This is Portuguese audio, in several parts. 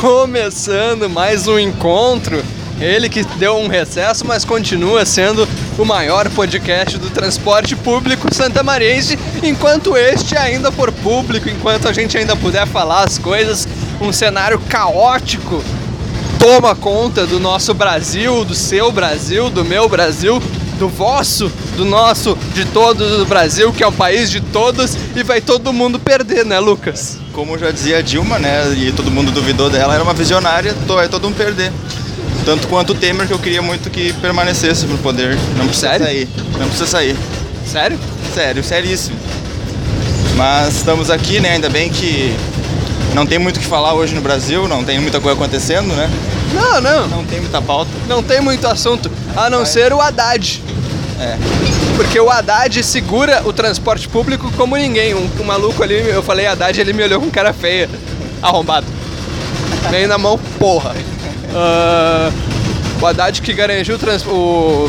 Começando mais um encontro. Ele que deu um recesso, mas continua sendo o maior podcast do transporte público santamariense, enquanto este ainda for público, enquanto a gente ainda puder falar as coisas, um cenário caótico toma conta do nosso Brasil, do seu Brasil, do meu Brasil, do vosso, do nosso, de todos do Brasil, que é um país de todos e vai todo mundo perder, né, Lucas? Como já dizia a Dilma, né, e todo mundo duvidou dela, era uma visionária, vai todo mundo perder. Tanto quanto o Temer, que eu queria muito que permanecesse no poder. Não precisa Sério? sair. Não precisa sair. Sério? Sério, seríssimo. Mas estamos aqui, né? Ainda bem que não tem muito o que falar hoje no Brasil, não tem muita coisa acontecendo, né? Não, não. Não tem muita pauta. Não tem muito assunto, a não ser o Haddad. É. Porque o Haddad segura o transporte público como ninguém. Um, um maluco ali, eu falei Haddad, ele me olhou com cara feia. Arrombado. Meio na mão, porra. Ah, o Haddad que garantiu o, o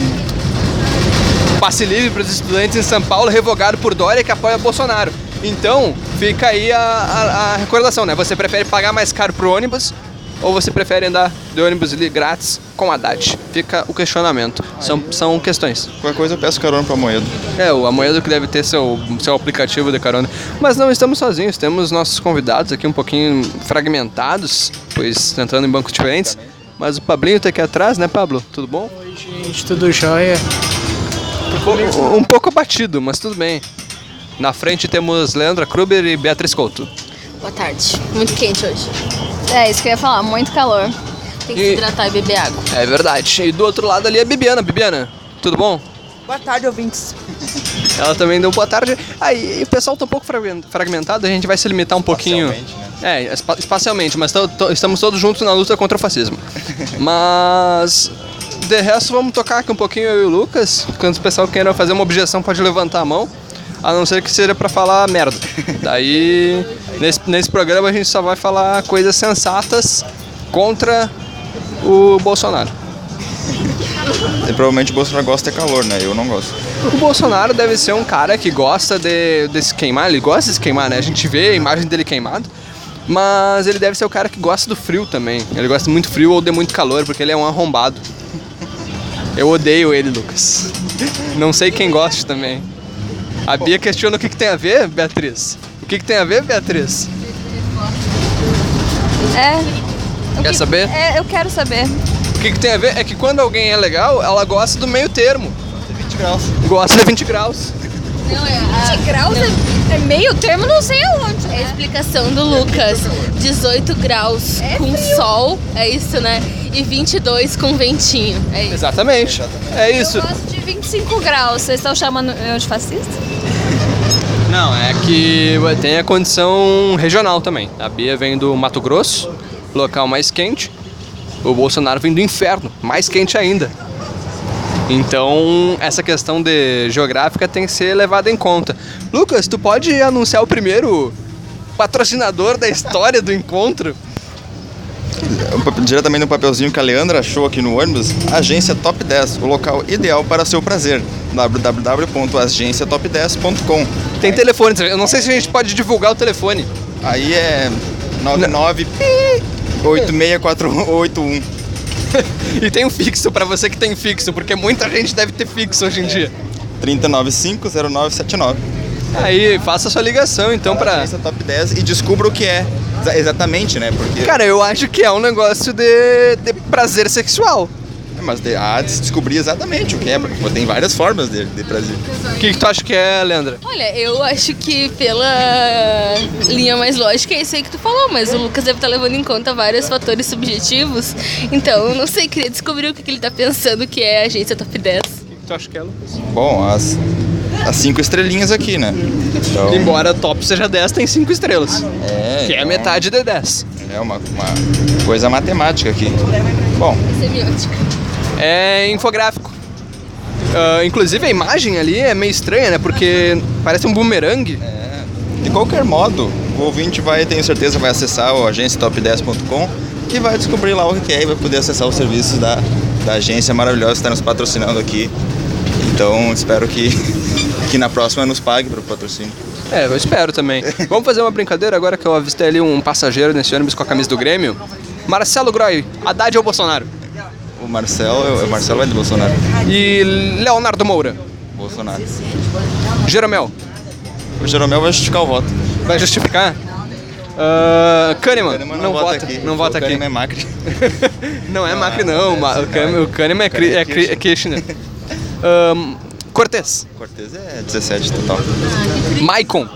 passe livre para os estudantes em São Paulo, revogado por Dória, que apoia Bolsonaro. Então, fica aí a, a, a recordação, né? Você prefere pagar mais caro pro ônibus ou você prefere andar de ônibus ali grátis com Haddad? Fica o questionamento. São, são questões. Qualquer coisa eu peço carona pra Moedo. É, o Amoedo que deve ter seu, seu aplicativo de carona. Mas não estamos sozinhos, temos nossos convidados aqui um pouquinho fragmentados, pois tentando em bancos diferentes. Mas o Pablinho tá aqui atrás, né, Pablo? Tudo bom? Oi, gente, tudo jóia? Um, um pouco abatido, mas tudo bem. Na frente temos Leandra Kruber e Beatriz Couto. Boa tarde. Muito quente hoje. É, isso que eu ia falar, muito calor. Tem que E- se hidratar e beber água. É verdade. E do outro lado ali é a Bibiana. Bibiana, tudo bom? Boa tarde, ouvintes. Ela também deu boa tarde. Aí, o pessoal tá um pouco fragmen- fragmentado, a gente vai se limitar um pouquinho. Espacialmente, É, espa- espacialmente, mas to- to- estamos todos juntos na luta contra o fascismo. mas. De resto, vamos tocar aqui um pouquinho eu e o Lucas. Quando o pessoal queira fazer uma objeção, pode levantar a mão. A não ser que seja pra falar merda. Daí, nesse, nesse programa, a gente só vai falar coisas sensatas contra o Bolsonaro. E provavelmente o Bolsonaro gosta de calor, né? Eu não gosto. O Bolsonaro deve ser um cara que gosta de, de se queimar, ele gosta de se queimar, né? A gente vê a imagem dele queimado, mas ele deve ser o cara que gosta do frio também. Ele gosta muito frio ou de muito calor, porque ele é um arrombado. Eu odeio ele, Lucas. Não sei quem gosta também. A Bia questiona o que, que tem a ver, Beatriz. O que, que tem a ver, Beatriz? É. o Quer que- saber? É, eu quero saber. O que, que tem a ver é que quando alguém é legal, ela gosta do meio termo. 20 graus. Gosta de 20 graus. Não, é 20 graus é, é meio termo, não sei aonde. É a explicação do Lucas. 18 graus com sol, é isso, né? E 22 com ventinho. É isso. Exatamente. É isso. Eu gosto de 25 graus. Vocês estão chamando eu de fascista? Não, é que tem a condição regional também. A Bia vem do Mato Grosso, local mais quente. O Bolsonaro vem do inferno, mais quente ainda. Então, essa questão de geográfica tem que ser levada em conta. Lucas, tu pode anunciar o primeiro patrocinador da história do encontro? Pap- Diretamente no papelzinho que a Leandra achou aqui no ônibus, Agência Top 10, o local ideal para seu prazer. www.agenciatop10.com Tem telefone, eu não sei se a gente pode divulgar o telefone. Aí é 99 864181. E tem um fixo pra você que tem fixo, porque muita gente deve ter fixo hoje em dia. 3950979. Aí, faça sua ligação então pra. Agência Top 10 e descubra o que é. Exa- Exatamente, né? Porque. Cara, eu acho que é um negócio de, de prazer sexual. Mas de, há de se descobrir exatamente o que é, porque tem várias formas de, de prazer. O que, que tu acha que é, Leandra? Olha, eu acho que pela linha mais lógica é isso aí que tu falou, mas o Lucas deve estar levando em conta vários fatores subjetivos. Então, eu não sei, queria descobrir o que, que ele tá pensando que é a agência Top 10. O que, que tu acha que é, Lucas? Bom, as, as cinco estrelinhas aqui, né? Então, Embora top seja 10, tem 5 estrelas. é, Que é a então, metade de 10. É uma, uma coisa matemática aqui. Bom, Semiótica. É infográfico. Ah, inclusive a imagem ali é meio estranha, né? Porque parece um bumerangue. de qualquer modo, o ouvinte vai, tenho certeza, vai acessar o agenciatop10.com e vai descobrir lá o que é e vai poder acessar os serviços da, da agência maravilhosa que está nos patrocinando aqui. Então, espero que, que na próxima nos pague para o patrocínio. É, eu espero também. Vamos fazer uma brincadeira agora que eu avistei ali um passageiro nesse ônibus com a camisa do Grêmio. Marcelo Groy, Haddad ou Bolsonaro? Marcelo, Marcelo vai de Bolsonaro. E Leonardo Moura, Bolsonaro. Jeromel, O Jeromel vai justificar o voto. vai justificar? Uh, Kahneman, Kahneman não, vota, não vota o aqui. Kahneman é Macri. Não é Macri não, Ma- o Kahneman, o Kahneman é, é, Cri- é Kirchner. Ahn, Cortez, Cortez é 17 total. Maicon,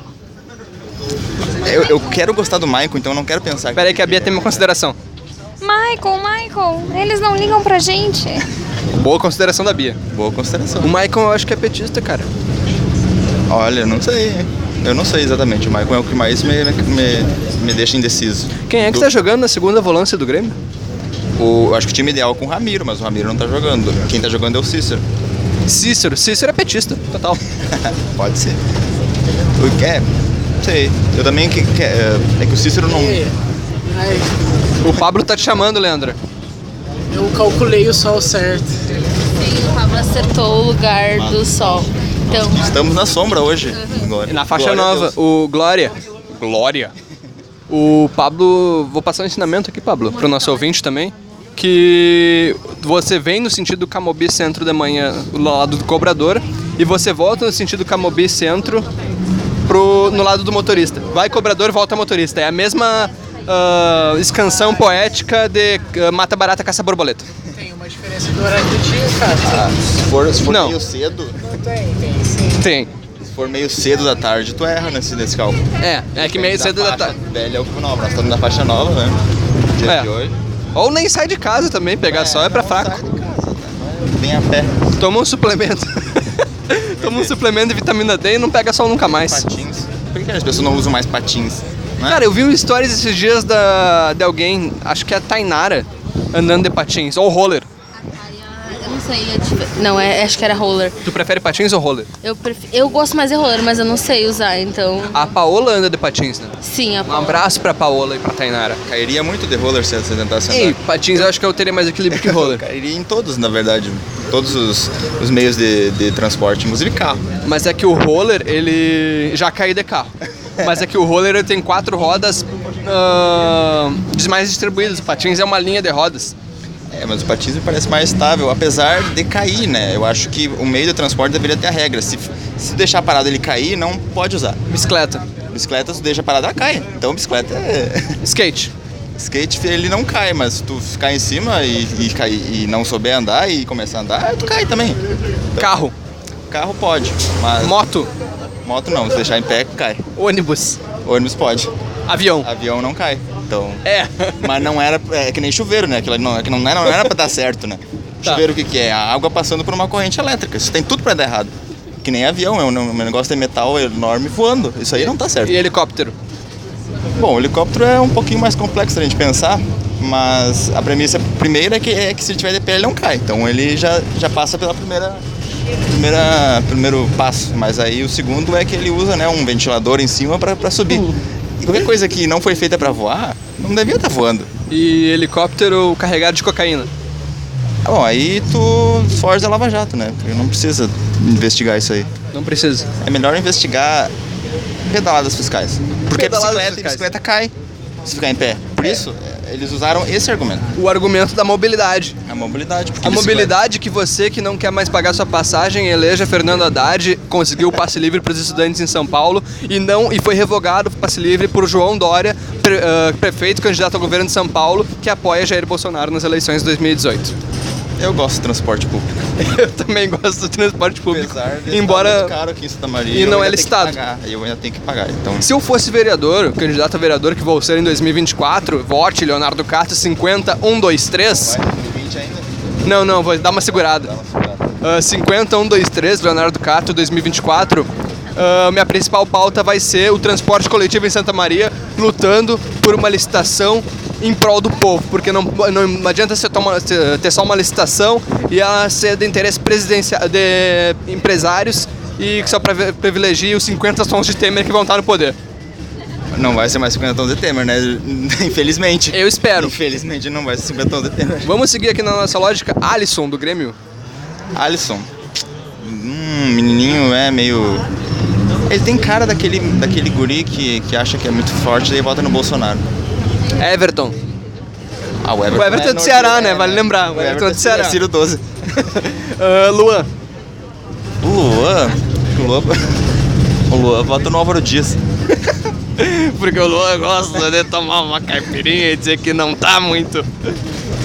Eu, eu quero gostar do Maicon, então eu não quero pensar. pera aí que a Bia tem uma consideração. Michael, Michael, eles não ligam pra gente. Boa consideração da Bia. Boa consideração. O Maicon eu acho que é petista, cara. Olha, eu não sei. Eu não sei exatamente. O Maicon é o que mais me, me, me deixa indeciso. Quem é que Do- tá jogando na segunda volância do Grêmio? O, eu acho que o time ideal é com o Ramiro, mas o Ramiro não tá jogando. Quem tá jogando é o Cícero. Cícero, Cícero é petista, total. Pode ser. O que é? Não sei. Eu também que, que- é, é que o Cícero não. O Pablo tá te chamando, Leandro. eu calculei o sol certo. Sim, o Pablo acertou o lugar do sol. Então, Estamos na sombra hoje. E na faixa Glória nova, o Glória. Glória. O Pablo, vou passar um ensinamento aqui, Pablo, pro nosso ouvinte também. Que você vem no sentido Camobi Centro de manhã, do lado do cobrador, e você volta no sentido Camobi Centro pro, no lado do motorista. Vai cobrador, volta motorista. É a mesma ah, escansão poética de ah, Mata Barata Caça Borboleta. Tem uma diferença do horário do dia, cara. Ah, se for, se for Não. meio cedo, Tem, tem, sim. Tem. se for meio cedo da tarde, tu erra nesse, nesse cálculo. É, é que meio cedo da faixa tarde. Velha é o que não, nós estamos na faixa nova, né? Dia É. de hoje. Ou nem sai de casa também, pegar sol é pra não fraco. sai de casa, tá? Vem a pé. Toma um suplemento. Toma um suplemento de vitamina D e não pega sol nunca mais. Patins. Por que as pessoas não usam mais patins? Né? Cara, eu vi um stories esses dias da, de alguém, acho que é a Tainara, andando de patins, ou roller. eu não sei. a dif- Não, é, acho que era roller. Tu prefere patins ou roller? Eu, pref... eu gosto mais de roller, mas eu não sei usar, então. A Paola anda de patins, né? Sim, a Um abraço pra Paola e pra Tainara. Cairia muito de roller se você tentasse andar. E patins eu acho que eu teria mais equilíbrio que roller. Cairia em todos, na verdade. Todos os, os meios de, de transporte, inclusive carro. Mas é que o roller, ele já caiu de carro. Mas é que o roller tem quatro rodas ah, mais distribuídas. O patins é uma linha de rodas. É, mas o patins me parece mais estável, apesar de cair, né? Eu acho que o meio de transporte deveria ter a regra. Se, se deixar parado ele cair, não pode usar. Bicicleta. Bicicleta, se deixa parado, ela cai. Então bicicleta é... Skate. Skate, ele não cai, mas se tu ficar em cima e, e, cair, e não souber andar e começar a andar, tu cai também. Carro. Carro pode, mas Moto. Moto não. Se deixar em pé, cai. Ônibus. Ônibus pode. Avião. Avião não cai. Então... É. Mas não era. É que nem chuveiro, né? Aquilo não, é não, era, não era pra dar certo, né? Tá. Chuveiro o que, que é? A água passando por uma corrente elétrica. Isso tem tudo pra dar errado. Que nem avião, é um, um negócio de metal enorme voando. Isso aí não tá certo. E helicóptero. Bom, o helicóptero é um pouquinho mais complexo da gente pensar, mas a premissa primeira é que, é que se ele tiver de pé ele não cai. Então ele já, já passa pela primeira, primeira primeiro passo. Mas aí o segundo é que ele usa né, um ventilador em cima pra, pra subir. E qualquer coisa que não foi feita pra voar, não devia estar voando. E helicóptero carregado de cocaína. Bom, aí tu foge da Lava Jato, né? Porque não precisa investigar isso aí. Não precisa. É melhor investigar pedaladas fiscais. Porque Pedaladas bicicleta, fiscais. bicicleta cai se ficar em pé. Por isso, é, eles usaram esse argumento. O argumento da mobilidade. A mobilidade. A mobilidade que você que não quer mais pagar sua passagem, eleja Fernando Haddad, conseguiu o passe livre para os estudantes em São Paulo e não e foi revogado o passe livre por João Dória, pre- ah, prefeito candidato ao governo de São Paulo, que apoia Jair Bolsonaro nas eleições de 2018. Eu gosto de transporte público. Eu também gosto do transporte público, Apesar de embora muito caro aqui em Santa Maria. E não é listado. Eu ainda tenho que pagar. Então, Se eu fosse vereador, candidato a vereador que vou ser em 2024, vote Leonardo Cato 50123. vai 2020 ainda? Não, não, vou dar uma segurada. Dá uma segurada. Uh, 50123, Leonardo Cato, 2024. Ah, minha principal pauta vai ser o transporte coletivo em Santa Maria, lutando por uma licitação em prol do povo, porque não, não adianta você tomar- ter só uma licitação e ela ser de interesse presidencial de empresários e que só privi- privilegie os 50 tons de Temer que vão estar no poder. Não vai ser mais 50 tons de Temer, né? Infelizmente. Eu espero. Infelizmente não vai ser 50 tons de Temer. Vamos seguir aqui na nossa lógica. Alisson, do Grêmio. Alisson. Hum, menininho é meio. Ele tem cara daquele, daquele guri que, que acha que é muito forte e vota no Bolsonaro. Everton. Ah, o Everton, O Everton é do Ceará, né? Vale lembrar, o Everton é do Ceará. É Ciro 12. Ah, Luan. O Luan. O Luan. O Luan vota no Álvaro Dias. Porque o Luan gosta de tomar uma caipirinha e dizer que não tá muito.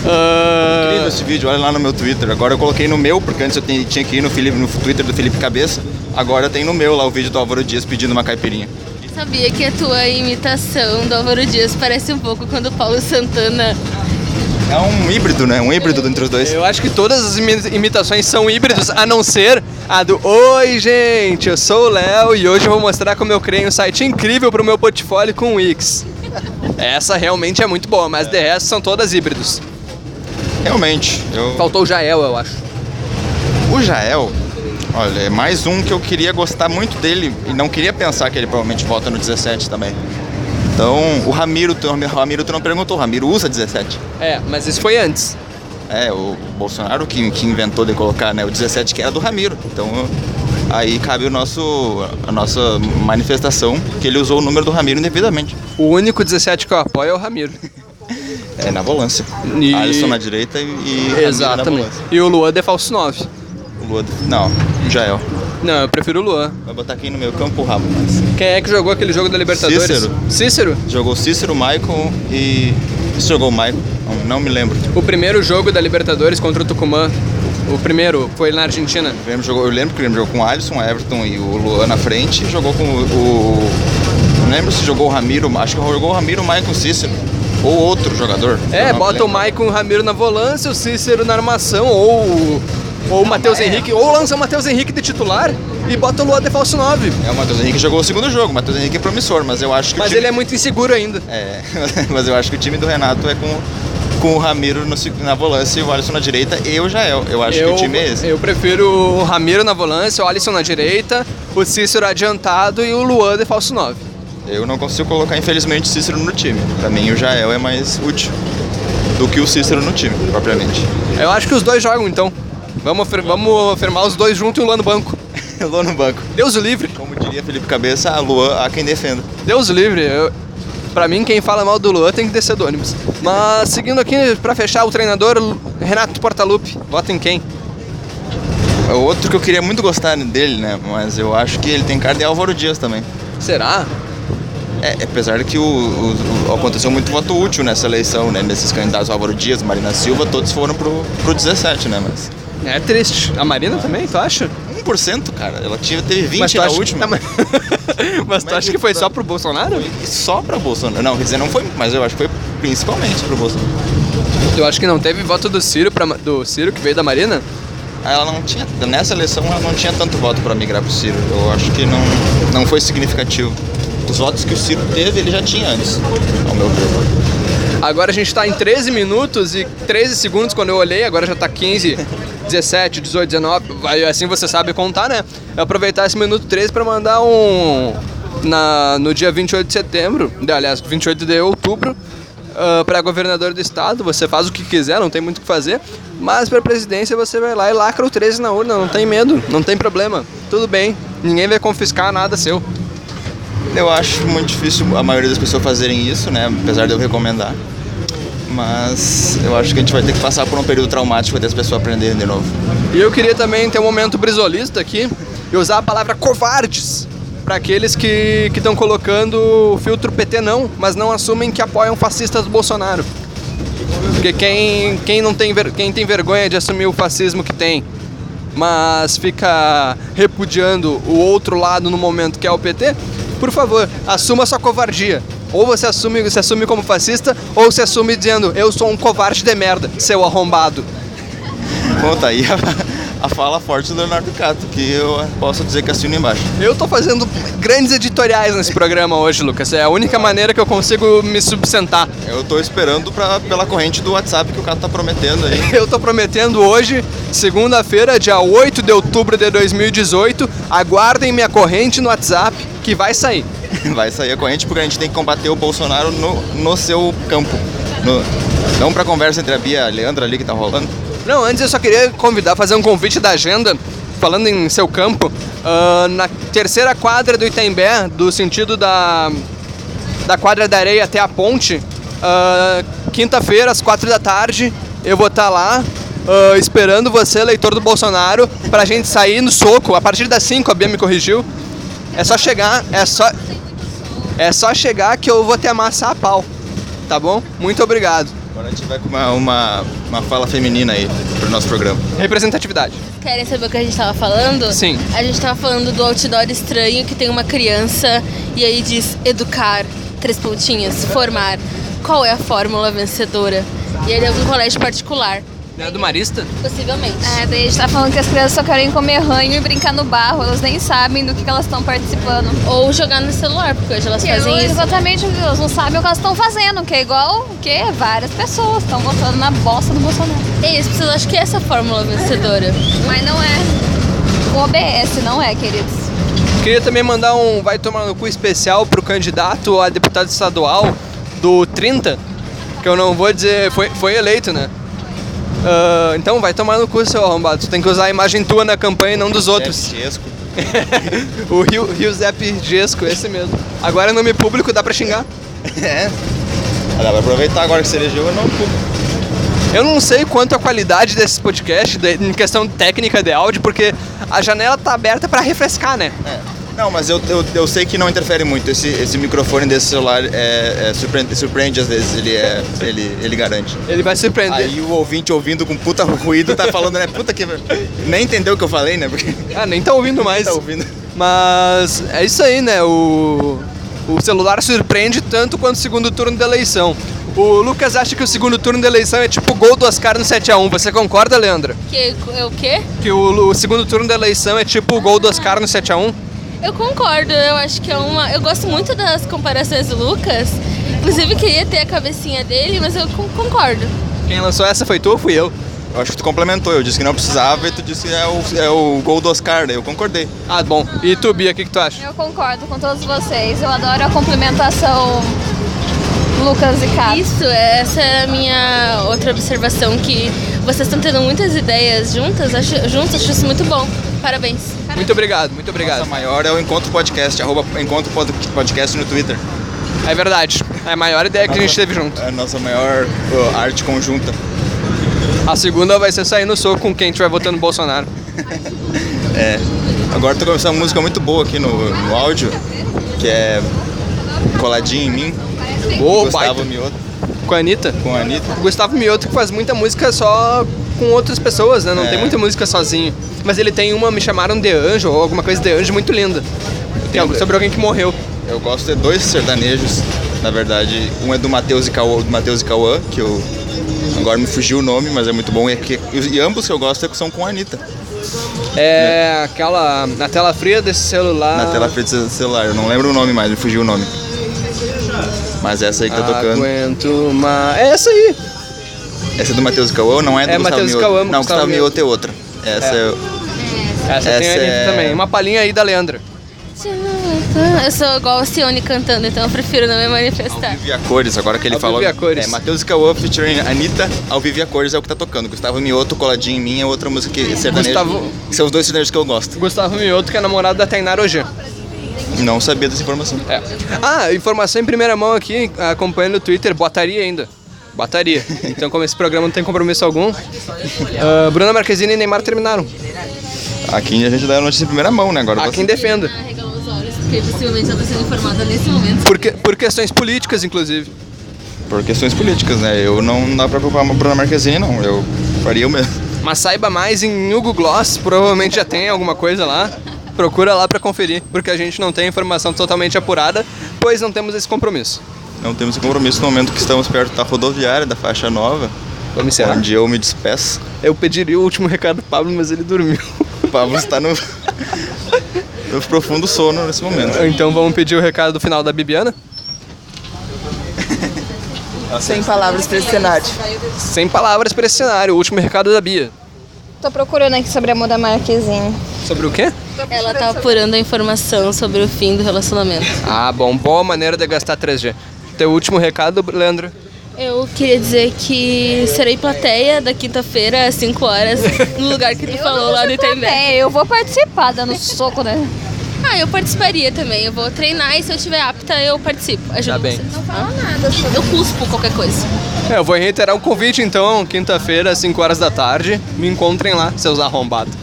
Ah, Incrível esse vídeo, olha lá no meu Twitter. Agora eu coloquei no meu, porque antes eu tinha tinha que ir no, Felipe, no Twitter do Felipe Cabeça. Agora tem no meu lá o vídeo do Álvaro Dias pedindo uma caipirinha. Sabia que a tua imitação do Álvaro Dias parece um pouco quando o Paulo Santana. É um híbrido, né? Um híbrido entre os dois. Eu acho que todas as imi- imitações são híbridos, a não ser a do Oi, gente, eu sou o Léo e hoje eu vou mostrar como eu criei um site incrível pro meu portfólio com o Wix. Essa realmente é muito boa, mas de resto são todas híbridos. Realmente. Eu... Faltou o Jael, eu acho. O Jael, olha, é mais um que eu queria gostar muito dele e não queria pensar que ele provavelmente volta no 17 também. Então, o Ramiro, o Ramiro tu não perguntou, o Ramiro usa 17. É, mas isso foi antes. É, o Bolsonaro que, que inventou de colocar né, o 17 que era do Ramiro. Então, aí cabe o nosso, a nossa manifestação que ele usou o número do Ramiro indevidamente. O único 17 que eu apoio é o Ramiro. É, na volância. E- Alisson na direita e, e Exatamente. E o Luan de falso 9. O Lua- Não, Jael. Não, eu prefiro o Luan. Vai botar aqui no meio campo o rabo, mas... Quem é que jogou aquele jogo da Libertadores? Cícero. Cícero? Jogou Cícero, Maicon e. Jogou o Maicon? Não, não me lembro. O primeiro jogo da Libertadores contra o Tucumã. O primeiro foi na Argentina. O Grêmio jogou, eu lembro que o Grêmio jogou com o Alisson, Everton e o Luan na frente. Jogou com o. o- não lembro se jogou o Ramiro, acho que jogou o Ramiro, o Maicon Cícero. Ou outro jogador. É, bota o. Maicon e o Ramiro na volância, o Cícero na armação, ou, ou o Matheus é. Henrique, ou lança o Matheus Henrique de titular e bota o Luan de falso 9. É, o Matheus Henrique jogou o segundo jogo. O Matheus Henrique é promissor, mas eu acho que Mas time... ele é muito inseguro ainda. É, mas eu acho que o time do Renato é com, com o Ramiro no na volância e o Alisson na direita e o Jael. Eu acho que o time é esse. eu prefiro o Ramiro na volância, o Alisson na direita, o Cícero adiantado e o Luan de falso 9. Eu não consigo colocar, infelizmente, o Cícero no time. Pra mim, o Jael é mais útil do que o Cícero no time, propriamente. Eu acho que os dois jogam então. Vamos, vamos afirmar os dois juntos e o Luan no banco. Vou no banco. Deus o livre. Como diria Felipe Cabeça, a Luan, há quem defenda. Deus o livre. Eu, pra mim, quem fala mal do Luan tem que descer do ônibus. Mas seguindo aqui, pra fechar, o treinador Renato Portaluppi. Vota em quem? É Outro que eu queria muito gostar dele, né? Mas eu acho que ele tem cara de Álvaro Dias também. Será? É, apesar de que o, o- o- aconteceu muito voto útil nessa eleição, né? Nesses candidatos Álvaro Dias, Marina Silva, todos foram pro, pro 17, né? Mas É triste. A Marina também, tu acha? 1%, cara. Ela tinha, teve 20 Mas na acha... última. Tá, mas... mas tu acha que foi só pro Bolsonaro? Só pra Bolsonaro. Não, quer dizer, não foi, mas eu acho que foi principalmente pro Bolsonaro. Eu acho que não teve voto do Ciro, pra... do Ciro que veio da Marina? Ela não tinha, nessa eleição ela não tinha tanto voto para migrar pro Ciro. Eu acho que não, não foi significativo. Os votos que o Ciro teve, ele já tinha antes, ao meu ver. Agora a gente tá em 13 minutos e 13 segundos quando eu olhei, agora já tá 15, 17, 18, 19, vai, assim você sabe contar, né? Eu aproveitar esse minuto 13 pra mandar um. Na, no dia 28 de setembro, aliás, 28 de outubro, uh, para governador do estado. Você faz o que quiser, não tem muito o que fazer. Mas pra presidência você vai lá e lacra o 13 na urna, não tem medo, não tem problema. Tudo bem, ninguém vai confiscar nada seu. Eu acho muito difícil a maioria das pessoas fazerem isso, né? Apesar de eu recomendar. Mas eu acho que a gente vai ter que passar por um período traumático até as pessoas aprenderem de novo. E eu queria também ter um momento brisolista aqui e usar a palavra covardes para aqueles que estão colocando o filtro PT não, mas não assumem que apoiam fascistas do Bolsonaro. Porque quem, quem não tem, quem tem vergonha de assumir o fascismo que tem, mas fica repudiando o outro lado no momento que é o PT, por favor, assuma sua covardia. Ou você assume, se assume como fascista, ou se assume dizendo, eu sou um covarde de merda, seu arrombado. Bom, tá aí a, fala forte do Leonardo Cato, que eu posso dizer que assino embaixo. Eu tô fazendo grandes editoriais nesse programa hoje, Lucas. É a única maneira que eu consigo me subsentar. Eu tô esperando pra, pela corrente do WhatsApp que o Cato tá prometendo aí. Eu tô prometendo hoje, segunda-feira, dia 8 de outubro de 2018, aguardem minha corrente no WhatsApp que vai sair. Vai sair a corrente porque a gente tem que combater o Bolsonaro no, no seu campo. No, não pra conversa entre a Bia e a Leandra ali que tá rolando. Não, antes eu só queria convidar, fazer um convite da agenda, falando em seu campo, ah, na terceira quadra do Itaimbé, do sentido da, da quadra da areia até a ponte, ah, quinta-feira, às quatro da tarde, eu vou estar lá ah, esperando você, eleitor do Bolsonaro, pra gente sair no soco. A partir das 5, a Bia me corrigiu. É só chegar, é só. É só chegar que eu vou te amassar a pau. Tá bom? Muito obrigado. Agora a gente vai com uma, uma, uma fala feminina aí pro nosso programa. Representatividade. Querem saber o que a gente tava falando? Sim. A gente tava falando do outdoor estranho que tem uma criança e aí diz educar, três pontinhos, formar. Qual é a fórmula vencedora? E ele é de um colégio particular, Não é do Marista? possivelmente. É, daí a gente tá falando que as crianças só querem comer ranho e brincar no barro. Elas nem sabem do que, que elas estão participando. Ou jogar no celular, porque hoje elas Que fazem isso. exatamente, elas não sabem o que elas estão fazendo, que é igual o quê? Várias pessoas estão votando na bosta do Bolsonaro. É isso, pessoas acham que essa é a fórmula vencedora. Mas não é. O OBS não é, queridos. Queria também mandar um vai tomar no cu especial pro candidato a deputado estadual do 30, que eu não vou dizer, foi, foi eleito, né? Ah, então vai tomar no cu, seu arrombado. Tu tem que usar a imagem tua na campanha e não dos outros. O Rio, Rio Zep Gesco, esse mesmo. Agora é nome público, dá pra xingar. É. Ah, dá pra aproveitar agora que você elegeu eu não público. Eu não sei quanto a qualidade desse podcast, de- em questão técnica de áudio, porque a janela tá aberta pra refrescar, né? É. Não, mas eu, eu, eu sei que não interfere muito. Esse, esse microfone desse celular é, é surpreende, surpreende às vezes, ele, é, ele, ele garante. Ele vai surpreender. Aí o ouvinte ouvindo com puta ruído tá falando, né? Puta que. Nem entendeu o que eu falei, né? Porque Ah, nem tá ouvindo mais. tá ouvindo. Mas é isso aí, né? O, o celular surpreende tanto quanto o segundo turno da eleição. O Lucas acha que o segundo turno da eleição é tipo o gol do Oscar no 7x1. Você concorda, Leandra? Que é o quê? Que o, o segundo turno da eleição é tipo o gol do Oscar no 7x1? Eu concordo, eu acho que é uma. Eu gosto muito das comparações do Lucas. Inclusive queria ter a cabecinha dele, mas eu con- concordo. Quem lançou essa foi tu ou fui eu? Eu acho que tu complementou. Eu disse que não precisava e tu disse que é o, é o gol do Oscar, daí eu concordei. Ah, bom. E tu, Bia, o que, que tu acha? Eu concordo com todos vocês. Eu adoro a complementação Lucas e Cato. Isso, essa é a minha outra observação, que vocês estão tendo muitas ideias juntas, acho, juntos, acho isso muito bom. Parabéns. Muito obrigado, muito obrigado. Nossa maior é o Encontro Podcast, arroba Encontro Pod- Podcast no Twitter. É verdade. É a maior ideia que a gente teve junto. É a nossa maior arte conjunta. A segunda vai ser sair no soco com quem estiver votando no Bolsonaro. É. Agora tô começando uma música muito boa aqui no, no áudio, que é Coladinho em mim, Ô, Gustavo baita. Mioto Com a Anitta. com a Anitta. O Gustavo Mioto que faz muita música só com outras pessoas, né? Não É. tem muita música sozinho. Mas ele tem uma, me chamaram de anjo, ou alguma coisa de anjo muito linda. Tem algo sobre alguém que morreu. Eu gosto de dois sertanejos, na verdade. Um é do Matheus e Cauã, do Matheus e Cauã, que eu agora me fugiu o nome, mas é muito bom. E, que, e ambos que eu gosto são com a Anitta. É aquela. Na tela fria desse celular. Na tela frente do celular. Eu não lembro o nome mais, me fugiu o nome. Mas essa aí que tá tocando. Aguento uma. É essa aí. Essa é do Matheus e Cauã ou não é do É Gustavo Matheus e Mioto? Cauã, Não, Gustavo Gustavo Mioto. É outra. Essa é. Essa, tem a Essa Anitta é- também. Uma palhinha aí da Leandra. Eu sou igual a Cione cantando, então eu prefiro não me Ao manifestar. vivo e a cores, agora que ele Ao falou. vivo e a cores. É, Matheus e Cauã featuring Anitta, ao vivo a cores é o que tá tocando. Gustavo Mioto, Coladinho em mim é outra música que sertanejo. Gustavo- que são os dois sertanejos que eu gosto. Gustavo Mioto, que é namorado da Tainara Ojan. Não sabia dessa informação. É. Ah, informação em primeira mão aqui, acompanhando no Twitter, botaria ainda. Botaria. Então, como esse programa não tem compromisso algum, ah, Bruna Marquezine e Neymar terminaram. Aqui a gente dá a notícia em primeira mão, né? Agora Há você- quem defenda. Arregalou os olhos, porque possivelmente ela está sendo informada nesse momento. Por, que- por questões políticas, inclusive. Por questões políticas, né? Eu não não dá pra culpar a Bruna Marquezine, não. Eu faria o mesmo. Mas saiba mais em Hugo Gloss, provavelmente já tem alguma coisa lá. Procura lá pra conferir, porque a gente não tem informação totalmente apurada, pois não temos esse compromisso. Não temos esse compromisso no momento que estamos perto da rodoviária, da faixa nova, Vamos encerrar. onde eu me despeço. Eu pediria o último recado do Pablo, mas ele dormiu. O Pablo está no, no profundo sono nesse momento. Então vamos pedir o recado do final da Bibiana? Sem palavras pra esse cenário. Sem palavras para esse cenário, o último recado da Bia. Tô procurando aqui sobre a Muda Marquezine. Sobre o quê? Ela tá apurando a informação sobre o fim do relacionamento. Ah, bom, boa maneira de gastar 3G. Teu último recado, Leandro? Eu queria dizer que serei plateia da quinta-feira às 5 horas, no lugar que tu falou lá no Itembé. É, eu vou participar dando soco, né? Ah, eu participaria também. Eu vou treinar e se eu estiver apta, eu participo. Ajudo Tá bem. vocês. Não fala nada. Eu cuspo qualquer coisa. É, eu vou reiterar o convite então, quinta-feira, às 5 horas da tarde. Me encontrem lá, seus arrombados.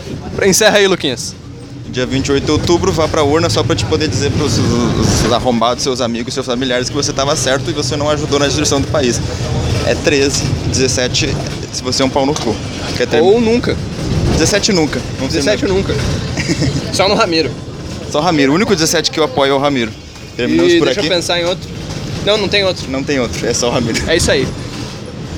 Encerra aí, Luquinhas. Dia 28 de outubro, vá pra urna só pra te poder dizer pros os, os arrombados, seus amigos, seus familiares que você tava certo e você não ajudou na destruição do país. É 13, 17 se você é um pau no cu. Quer ter... Ou nunca. 17 nunca. Não sei 17 nunca. Só no Ramiro. Só o Ramiro. O único 17 que eu apoio é o Ramiro. Terminamos E por deixa aqui. eu pensar em outro. Não, não tem outro. Não tem outro, é só o Ramiro. É isso aí.